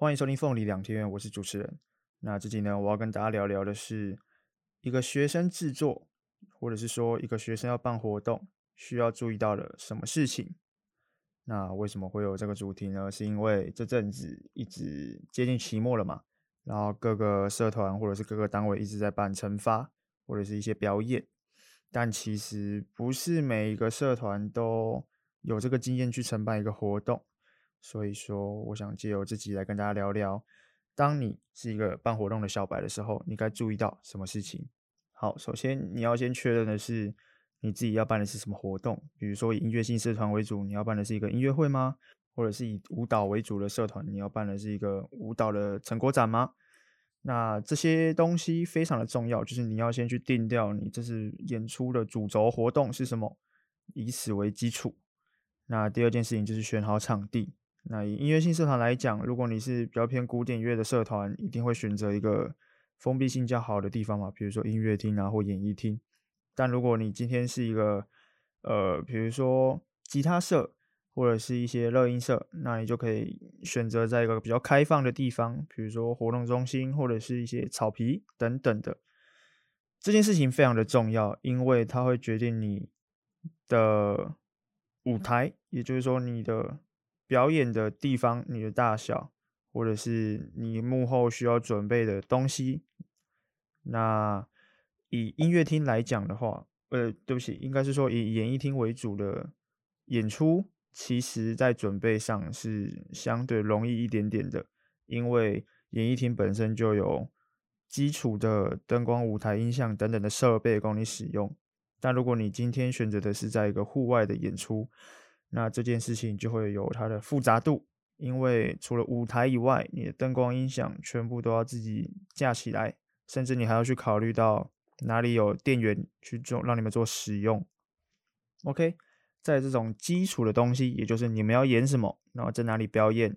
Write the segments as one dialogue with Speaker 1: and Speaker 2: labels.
Speaker 1: 欢迎收听凤梨两天，我是主持人。那这集呢，我要跟大家聊聊的是一个学生制作，或者是说一个学生要办活动需要注意到的什么事情。那为什么会有这个主题呢？是因为这阵子一直接近期末了嘛，然后各个社团或者是各个单位一直在办惩罚或者是一些表演，但其实不是每一个社团都有这个经验去承办一个活动。所以说，我想借由这集来跟大家聊聊，当你是一个办活动的小白的时候，你该注意到什么事情？好，首先你要先确认的是你自己要办的是什么活动。比如说以音乐性社团为主，你要办的是一个音乐会吗？或者是以舞蹈为主的社团，你要办的是一个舞蹈的成果展吗？那这些东西非常的重要，就是你要先去定掉你这是演出的主轴活动是什么，以此为基础。那第二件事情就是选好场地。那以音乐性社团来讲，如果你是比较偏古典乐的社团，一定会选择一个封闭性较好的地方嘛，比如说音乐厅啊或演艺厅。但如果你今天是一个呃，比如说吉他社或者是一些乐音社，那你就可以选择在一个比较开放的地方，比如说活动中心或者是一些草皮等等的。这件事情非常的重要，因为它会决定你的舞台，也就是说你的。表演的地方，你的大小，或者是你幕后需要准备的东西。那以音乐厅来讲的话，呃，对不起，应该是说以演艺厅为主的演出，其实在准备上是相对容易一点点的，因为演艺厅本身就有基础的灯光、舞台、音像等等的设备供你使用。但如果你今天选择的是在一个户外的演出，那这件事情就会有它的复杂度，因为除了舞台以外，你的灯光音响全部都要自己架起来，甚至你还要去考虑到哪里有电源去做，让你们做使用。OK，在这种基础的东西，也就是你们要演什么，然后在哪里表演，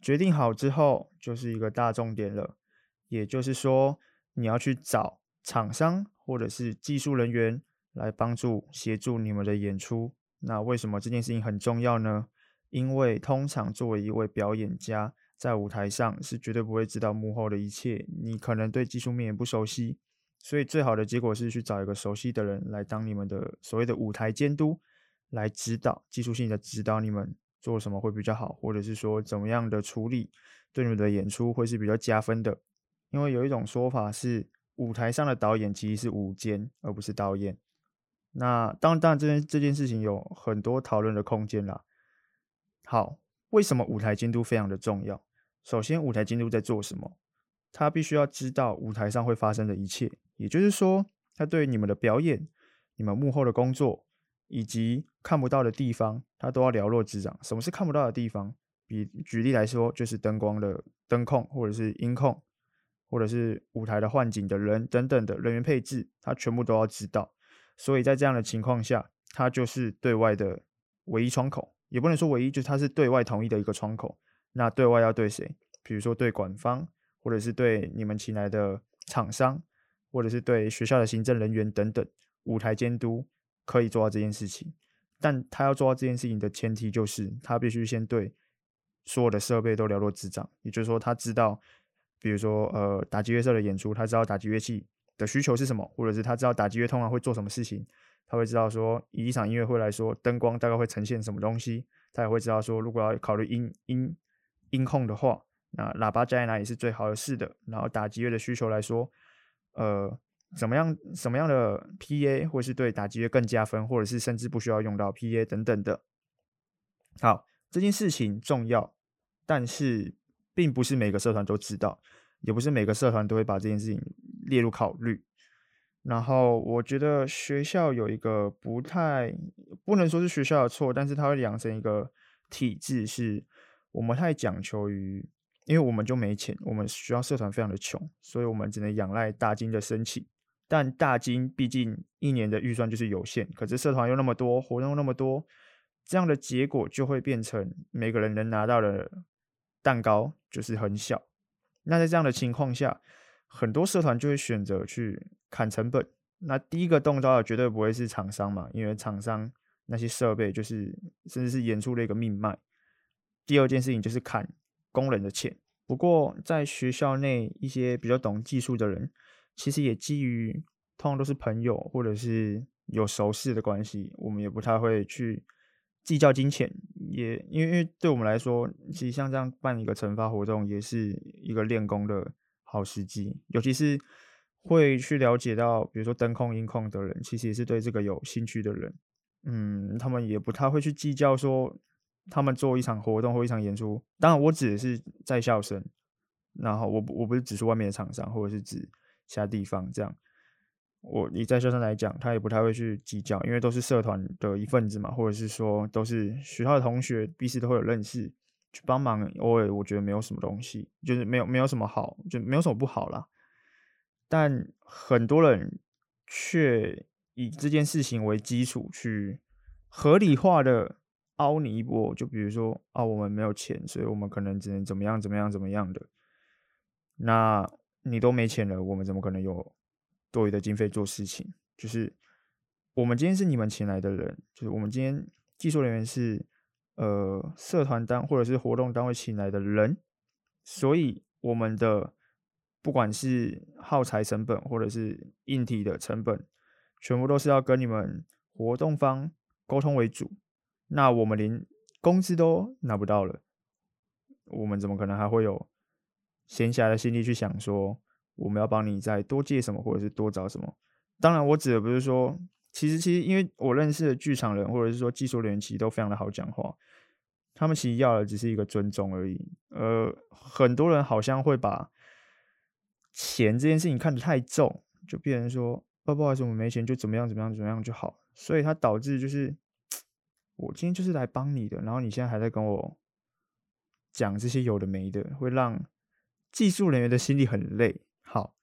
Speaker 1: 决定好之后，就是一个大重点了，也就是说，你要去找厂商或者是技术人员来帮助协助你们的演出。那为什么这件事情很重要呢？因为通常作为一位表演家，在舞台上是绝对不会知道幕后的一切。你可能对技术面也不熟悉，所以最好的结果是去找一个熟悉的人来当你们的所谓的舞台监督，来指导技术性的指导你们做什么会比较好，或者是说怎么样的处理对你们的演出会是比较加分的。因为有一种说法是，舞台上的导演其实是舞监，而不是导演。那当然，当然，这件这件事情有很多讨论的空间啦。好，为什么舞台监督非常的重要？首先，舞台监督在做什么？他必须要知道舞台上会发生的一切，也就是说，他对你们的表演、你们幕后的工作以及看不到的地方，他都要了若指掌。什么是看不到的地方？比举例来说，就是灯光的灯控，或者是音控，或者是舞台的换景的人等等的人员配置，他全部都要知道。所以在这样的情况下，它就是对外的唯一窗口，也不能说唯一，就是它是对外统一的一个窗口。那对外要对谁？比如说对馆方，或者是对你们请来的厂商，或者是对学校的行政人员等等。舞台监督可以做到这件事情，但他要做到这件事情的前提就是，他必须先对所有的设备都了若指掌。也就是说，他知道，比如说呃打击乐社的演出，他知道打击乐器。的需求是什么，或者是他知道打击乐通常会做什么事情，他会知道说，以一场音乐会来说，灯光大概会呈现什么东西，他也会知道说，如果要考虑音音音控的话，那喇叭加在哪里是最好的是的。然后打击乐的需求来说，呃，怎么样什么样的 PA 或是对打击乐更加分，或者是甚至不需要用到 PA 等等的。好，这件事情重要，但是并不是每个社团都知道。也不是每个社团都会把这件事情列入考虑。然后我觉得学校有一个不太不能说是学校的错，但是他会养成一个体制，是我们太讲求于，因为我们就没钱，我们学校社团非常的穷，所以我们只能仰赖大金的申请。但大金毕竟一年的预算就是有限，可是社团又那么多，活动又那么多，这样的结果就会变成每个人能拿到的蛋糕就是很小。那在这样的情况下，很多社团就会选择去砍成本。那第一个动刀的绝对不会是厂商嘛，因为厂商那些设备就是甚至是演出的一个命脉。第二件事情就是砍工人的钱，不过在学校内，一些比较懂技术的人，其实也基于通常都是朋友或者是有熟识的关系，我们也不太会去计较金钱。也因为因为对我们来说，其实像这样办一个惩罚活动，也是一个练功的好时机。尤其是会去了解到，比如说灯控、音控的人，其实也是对这个有兴趣的人。嗯，他们也不太会去计较说。他们做一场活动或一场演出，当然我指的是在校生，然后我我不是指出外面的厂商或者是指其他地方这样。我以在校生来讲，他也不太会去计较，因为都是社团的一份子嘛，或者是说都是学校的同学，彼此都会有认识，去帮忙。偶尔我觉得没有什么东西，就是没有没有什么好，就没有什么不好啦。但很多人却以这件事情为基础去合理化的。凹你一波，就比如说啊，我们没有钱，所以我们可能只能怎么样怎么样怎么样的。那你都没钱了，我们怎么可能有多余的经费做事情？就是我们今天是你们请来的人，就是我们今天技术人员是呃社团单或者是活动单位请来的人，所以我们的不管是耗材成本或者是硬体的成本，全部都是要跟你们活动方沟通为主。那我们连工资都拿不到了，我们怎么可能还会有闲暇的心力去想说我们要帮你再多借什么，或者是多找什么？当然，我指的不是说，其实其实因为我认识的剧场人，或者是说技术人员，其实都非常的好讲话，他们其实要的只是一个尊重而已。呃，很多人好像会把钱这件事情看得太重，就变成说，不好意思，我没钱，就怎么样怎么样怎么样就好，所以它导致就是。我今天就是来帮你的，然后你现在还在跟我讲这些有的没的，会让技术人员的心里很累。好，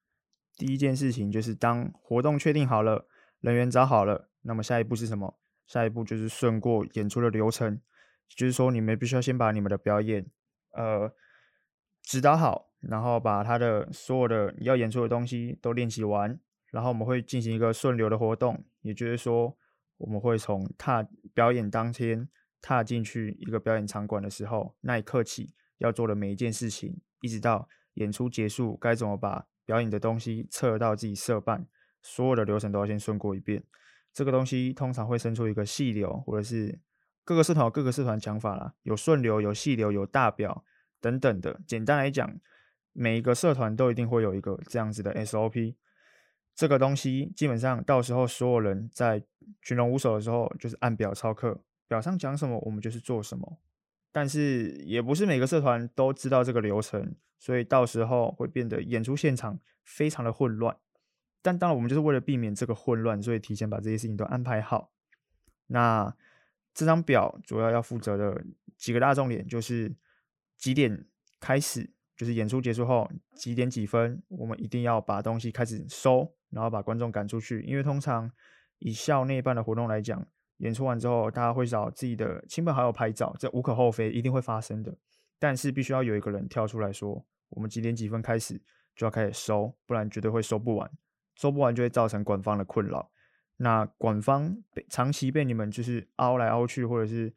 Speaker 1: 第一件事情就是当活动确定好了，人员找好了，那么下一步是什么？下一步就是顺过演出的流程，就是说你们必须要先把你们的表演呃指导好，然后把他的所有的要演出的东西都练习完，然后我们会进行一个顺流的活动，也就是说。我们会从踏表演当天踏进去一个表演场馆的时候，那一刻起要做的每一件事情，一直到演出结束，该怎么把表演的东西撤到自己社办，所有的流程都要先顺过一遍。这个东西通常会生出一个细流，或者是各个社团有各个社团讲法啦，有顺流、有细流、有大表等等的。简单来讲，每一个社团都一定会有一个这样子的 SOP。这个东西基本上到时候所有人在群龙无首的时候，就是按表操课，表上讲什么我们就是做什么。但是也不是每个社团都知道这个流程，所以到时候会变得演出现场非常的混乱。但当然我们就是为了避免这个混乱，所以提前把这些事情都安排好。那这张表主要要负责的几个大重点就是几点开始，就是演出结束后几点几分，我们一定要把东西开始收。然后把观众赶出去，因为通常以校内办的活动来讲，演出完之后，大家会找自己的亲朋好友拍照，这无可厚非，一定会发生的。但是必须要有一个人跳出来说，我们几点几分开始就要开始收，不然绝对会收不完，收不完就会造成馆方的困扰。那馆方被长期被你们就是凹来凹去，或者是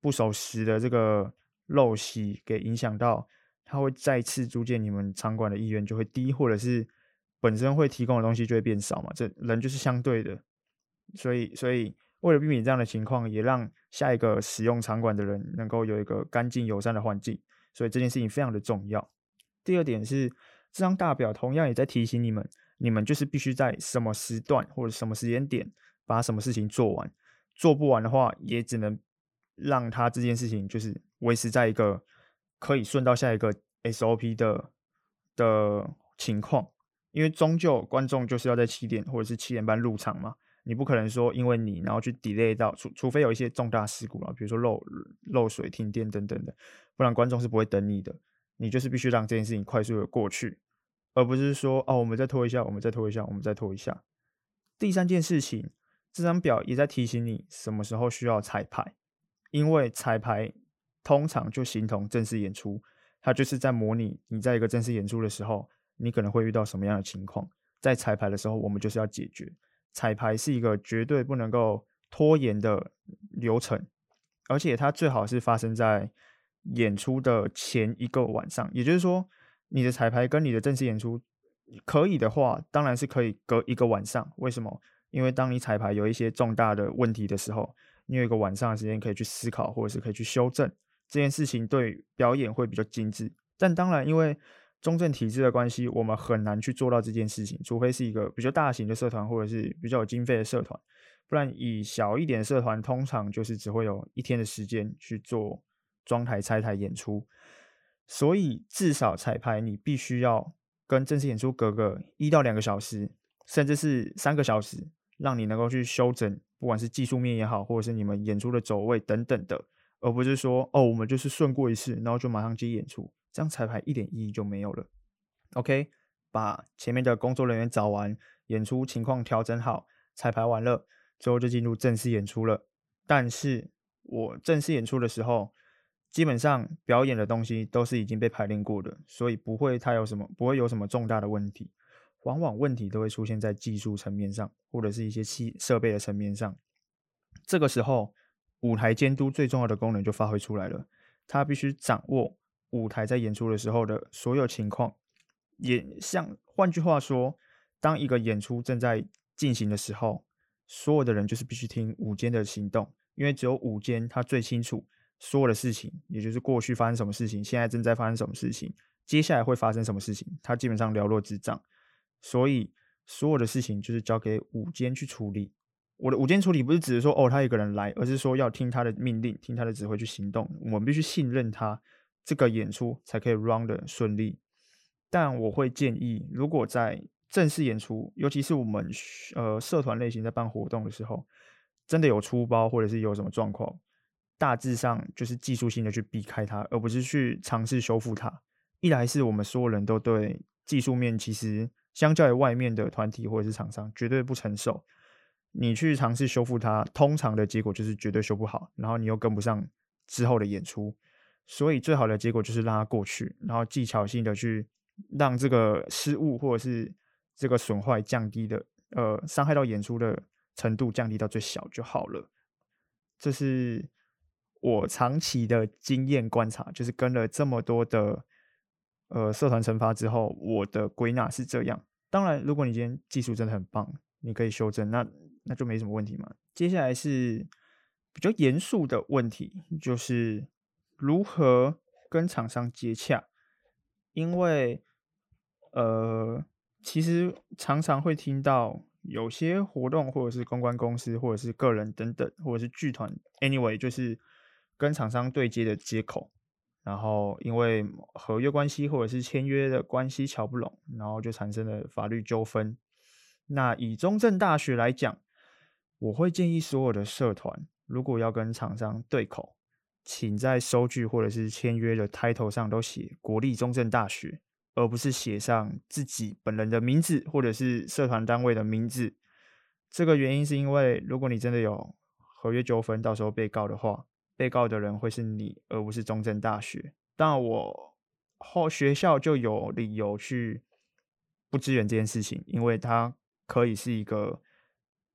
Speaker 1: 不守时的这个陋习给影响到，他会再次租借你们场馆的意愿就会低，或者是。本身会提供的东西就会变少嘛，这人就是相对的，所以所以为了避免这样的情况，也让下一个使用场馆的人能够有一个干净友善的环境，所以这件事情非常的重要。第二点是，这张大表同样也在提醒你们，你们就是必须在什么时段或者什么时间点把什么事情做完，做不完的话，也只能让他这件事情就是维持在一个可以顺到下一个 SOP 的的情况。因为终究观众就是要在七点或者是七点半入场嘛，你不可能说因为你然后去 delay 到，除除非有一些重大事故啊，比如说漏漏水、停电等等的，不然观众是不会等你的。你就是必须让这件事情快速的过去，而不是说哦，我们再拖一下，我们再拖一下，我们再拖一下。第三件事情，这张表也在提醒你什么时候需要彩排，因为彩排通常就形同正式演出，它就是在模拟你在一个正式演出的时候。你可能会遇到什么样的情况？在彩排的时候，我们就是要解决。彩排是一个绝对不能够拖延的流程，而且它最好是发生在演出的前一个晚上，也就是说，你的彩排跟你的正式演出可以的话，当然是可以隔一个晚上。为什么？因为当你彩排有一些重大的问题的时候，你有一个晚上的时间可以去思考，或者是可以去修正这件事情，对表演会比较精致。但当然，因为中正体制的关系，我们很难去做到这件事情，除非是一个比较大型的社团，或者是比较有经费的社团。不然，以小一点的社团，通常就是只会有一天的时间去做装台、拆台演出。所以，至少彩排你必须要跟正式演出隔个一到两个小时，甚至是三个小时，让你能够去修整，不管是技术面也好，或者是你们演出的走位等等的，而不是说哦，我们就是顺过一次，然后就马上接演出。这样彩排一点意义就没有了。OK，把前面的工作人员找完，演出情况调整好，彩排完了，之后就进入正式演出了。但是我正式演出的时候，基本上表演的东西都是已经被排练过的，所以不会太有什么，不会有什么重大的问题。往往问题都会出现在技术层面上，或者是一些器设备的层面上。这个时候，舞台监督最重要的功能就发挥出来了，他必须掌握。舞台在演出的时候的所有情况，也像换句话说，当一个演出正在进行的时候，所有的人就是必须听舞间的行动，因为只有舞间他最清楚所有的事情，也就是过去发生什么事情，现在正在发生什么事情，接下来会发生什么事情，他基本上了若指掌，所以所有的事情就是交给舞监去处理。我的舞监处理不是只是说哦他一个人来，而是说要听他的命令，听他的指挥去行动，我们必须信任他。这个演出才可以 run 的顺利，但我会建议，如果在正式演出，尤其是我们呃社团类型在办活动的时候，真的有出包或者是有什么状况，大致上就是技术性的去避开它，而不是去尝试修复它。一来是我们所有人都对技术面其实相较于外面的团体或者是厂商绝对不成熟，你去尝试修复它，通常的结果就是绝对修不好，然后你又跟不上之后的演出。所以最好的结果就是让它过去，然后技巧性的去让这个失误或者是这个损坏降低的，呃，伤害到演出的程度降低到最小就好了。这是我长期的经验观察，就是跟了这么多的呃社团惩罚之后，我的归纳是这样。当然，如果你今天技术真的很棒，你可以修正，那那就没什么问题嘛。接下来是比较严肃的问题，就是。如何跟厂商接洽？因为，呃，其实常常会听到有些活动，或者是公关公司，或者是个人等等，或者是剧团，anyway，就是跟厂商对接的接口，然后因为合约关系或者是签约的关系乔不拢，然后就产生了法律纠纷。那以中正大学来讲，我会建议所有的社团，如果要跟厂商对口。请在收据或者是签约的 title 上都写国立中正大学，而不是写上自己本人的名字或者是社团单位的名字。这个原因是因为，如果你真的有合约纠纷，到时候被告的话，被告的人会是你，而不是中正大学。但，我后学校就有理由去不支援这件事情，因为它可以是一个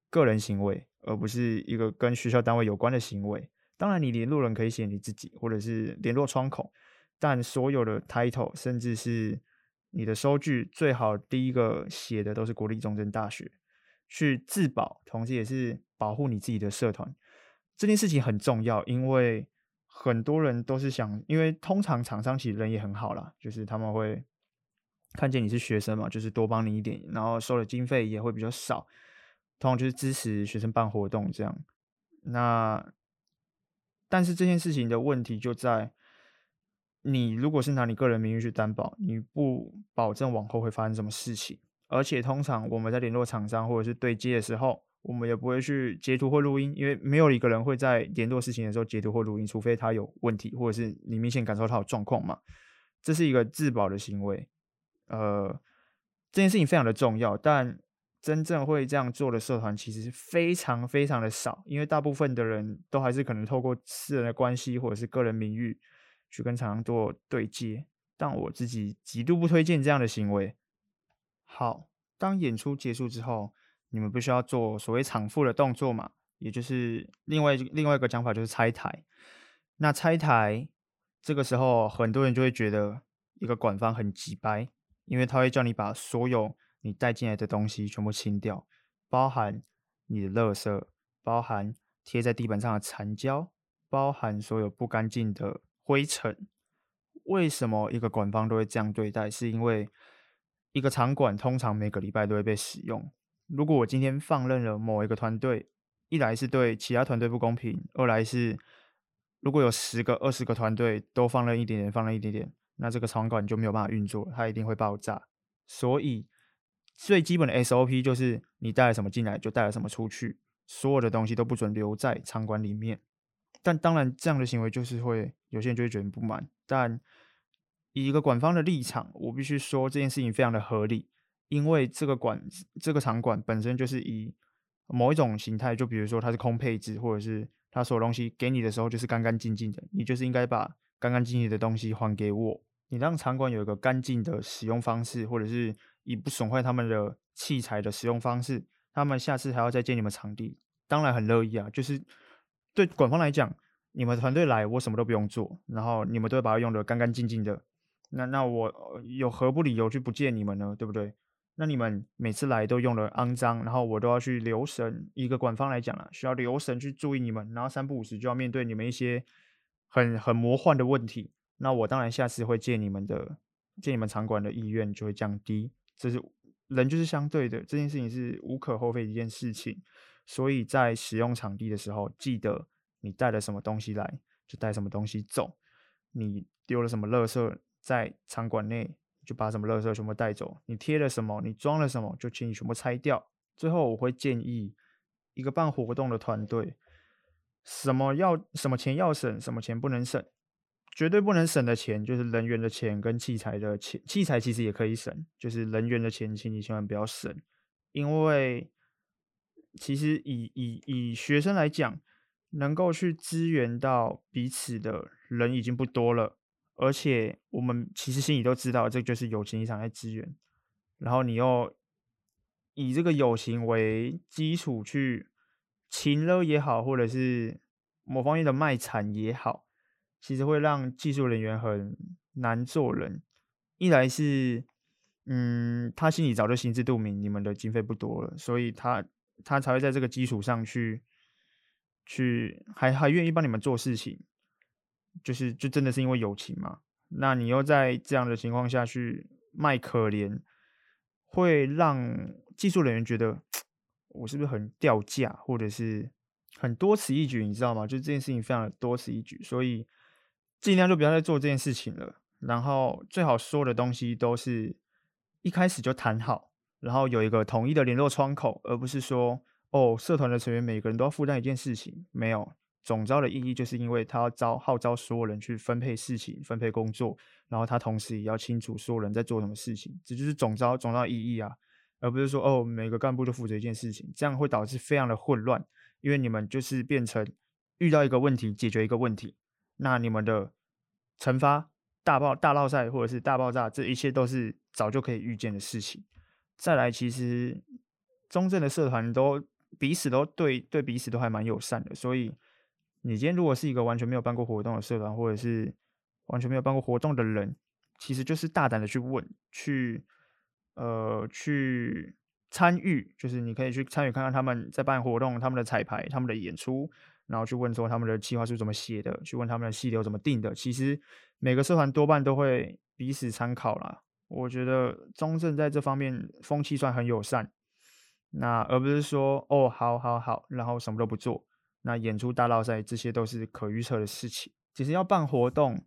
Speaker 1: 个人行为，而不是一个跟学校单位有关的行为。当然，你联络人可以写你自己，或者是联络窗口，但所有的 title，甚至是你的收据，最好第一个写的都是国立中正大学，去自保，同时也是保护你自己的社团。这件事情很重要，因为很多人都是想，因为通常厂商其实人也很好啦，就是他们会看见你是学生嘛，就是多帮你一点，然后收的经费也会比较少，通常就是支持学生办活动这样。那但是这件事情的问题就在，你如果是拿你个人名誉去担保，你不保证往后会发生什么事情。而且通常我们在联络厂商或者是对接的时候，我们也不会去截图或录音，因为没有一个人会在联络事情的时候截图或录音，除非他有问题，或者是你明显感受到他有状况嘛。这是一个自保的行为。呃，这件事情非常的重要，但。真正会这样做的社团其实非常非常的少，因为大部分的人都还是可能透过私人的关系或者是个人名誉去跟厂商做对接，但我自己极度不推荐这样的行为。好，当演出结束之后，你们必须要做所谓场复的动作嘛，也就是另外另外一个讲法就是拆台。那拆台这个时候很多人就会觉得一个馆方很机掰，因为他会叫你把所有你带进来的东西全部清掉，包含你的垃圾，包含贴在地板上的残胶，包含所有不干净的灰尘。为什么一个馆方都会这样对待？是因为一个场馆通常每个礼拜都会被使用。如果我今天放任了某一个团队，一来是对其他团队不公平，二来是如果有十个、二十个团队都放任一点点，放任一点点，那这个场馆就没有办法运作，它一定会爆炸。所以最基本的 SOP 就是你带了什么进来，就带了什么出去，所有的东西都不准留在场馆里面。但当然，这样的行为就是会有些人就会觉得不满。但以一个馆方的立场，我必须说这件事情非常的合理，因为这个馆这个场馆本身就是以某一种形态，就比如说它是空配置，或者是它所有东西给你的时候就是干干净净的，你就是应该把干干净净的东西还给我。你让场馆有一个干净的使用方式，或者是以不损坏他们的器材的使用方式，他们下次还要再借你们场地，当然很乐意啊。就是对馆方来讲，你们团队来，我什么都不用做，然后你们都会把它用得干干净净的。那那我有何不理由去不借你们呢？对不对？那你们每次来都用得肮脏，然后我都要去留神。一个馆方来讲了，需要留神去注意你们，然后三不五时就要面对你们一些很很魔幻的问题。那我当然下次会借你们的，借你们场馆的意愿就会降低。这是人就是相对的，这件事情是无可厚非的一件事情。所以在使用场地的时候，记得你带了什么东西来，就带什么东西走。你丢了什么垃圾在场馆内，就把什么垃圾全部带走，你贴了什么，你装了什么，就请你全部拆掉。最后，我会建议一个办活动的团队，什么要什么钱要省，什么钱不能省，绝对不能省的钱就是人员的钱跟器材的钱。器材其实也可以省，就是人员的钱，请你千万不要省，因为其实以以以学生来讲，能够去支援到彼此的人已经不多了。而且我们其实心里都知道，这就是友情一场在支援，然后你又以这个友情为基础去情勒也好，或者是某方面的卖惨也好，其实会让技术人员很难做人。一来是，嗯，他心里早就心知肚明，你们的经费不多了，所以他他才会在这个基础上去去还还愿意帮你们做事情。就是，就真的是因为友情嘛？那你又在这样的情况下去卖可怜，会让技术人员觉得我是不是很掉价，或者是很多此一举，你知道吗？就这件事情非常的多此一举，所以尽量就不要再做这件事情了。然后最好说的东西都是一开始就谈好，然后有一个统一的联络窗口，而不是说哦，社团的成员每个人都要负担一件事情，没有。总召的意义，就是因为他要招号召所有人去分配事情、分配工作，然后他同时也要清楚所有人在做什么事情，这就是总召总召意义啊，而不是说哦，每个干部都负责一件事情，这样会导致非常的混乱，因为你们就是变成遇到一个问题解决一个问题，那你们的惩罚大爆大烙赛或者是大爆炸，这一切都是早就可以预见的事情。再来，其实中正的社团都彼此都对对彼此都还蛮友善的，所以。你今天如果是一个完全没有办过活动的社团，或者是完全没有办过活动的人，其实就是大胆的去问，去呃去参与，就是你可以去参与看看他们在办活动，他们的彩排，他们的演出，然后去问说他们的计划书怎么写的，去问他们的细流怎么定的。其实每个社团多半都会彼此参考啦。我觉得中正在这方面风气算很友善，那而不是说哦好好好，然后什么都不做。那演出大烙赛，这些都是可预测的事情。其实要办活动，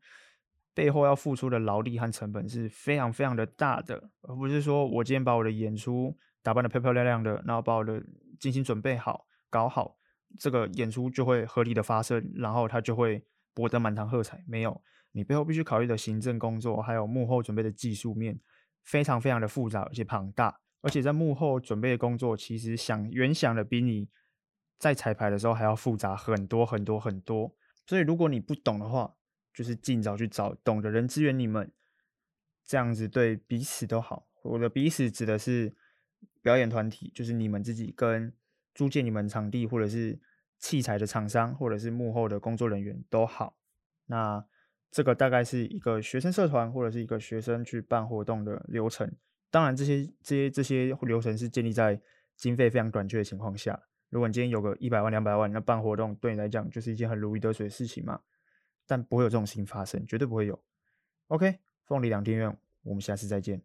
Speaker 1: 背后要付出的劳力和成本是非常非常的大的，而不是说我今天把我的演出打扮得漂漂亮亮的，然后把我的精心准备好、搞好，这个演出就会合理的发生，然后它就会博得满堂喝彩。没有，你背后必须考虑的行政工作，还有幕后准备的技术面，非常非常的复杂而且庞大。而且在幕后准备的工作，其实想远想的比你。在彩排的时候还要复杂很多很多很多，所以如果你不懂的话，就是尽早去找懂的人支援你们，这样子对彼此都好。我的彼此指的是表演团体，就是你们自己跟租借你们场地或者是器材的厂商，或者是幕后的工作人员都好。那这个大概是一个学生社团或者是一个学生去办活动的流程。当然，这些这些这些流程是建立在经费非常短缺的情况下。如果你今天有个一百万、两百万，那办活动对你来讲就是一件很如鱼得水的事情嘛。但不会有这种事情发生，绝对不会有。OK，凤梨两厅院，我们下次再见。